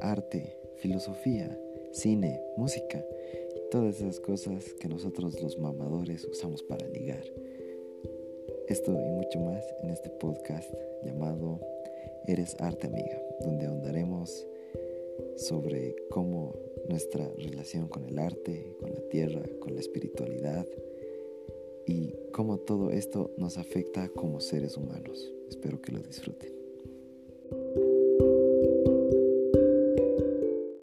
arte, filosofía, cine, música todas esas cosas que nosotros los mamadores usamos para ligar. Esto y mucho más en este podcast llamado Eres Arte Amiga, donde ahondaremos sobre cómo nuestra relación con el arte, con la tierra, con la espiritualidad y cómo todo esto nos afecta como seres humanos. Espero que lo disfruten.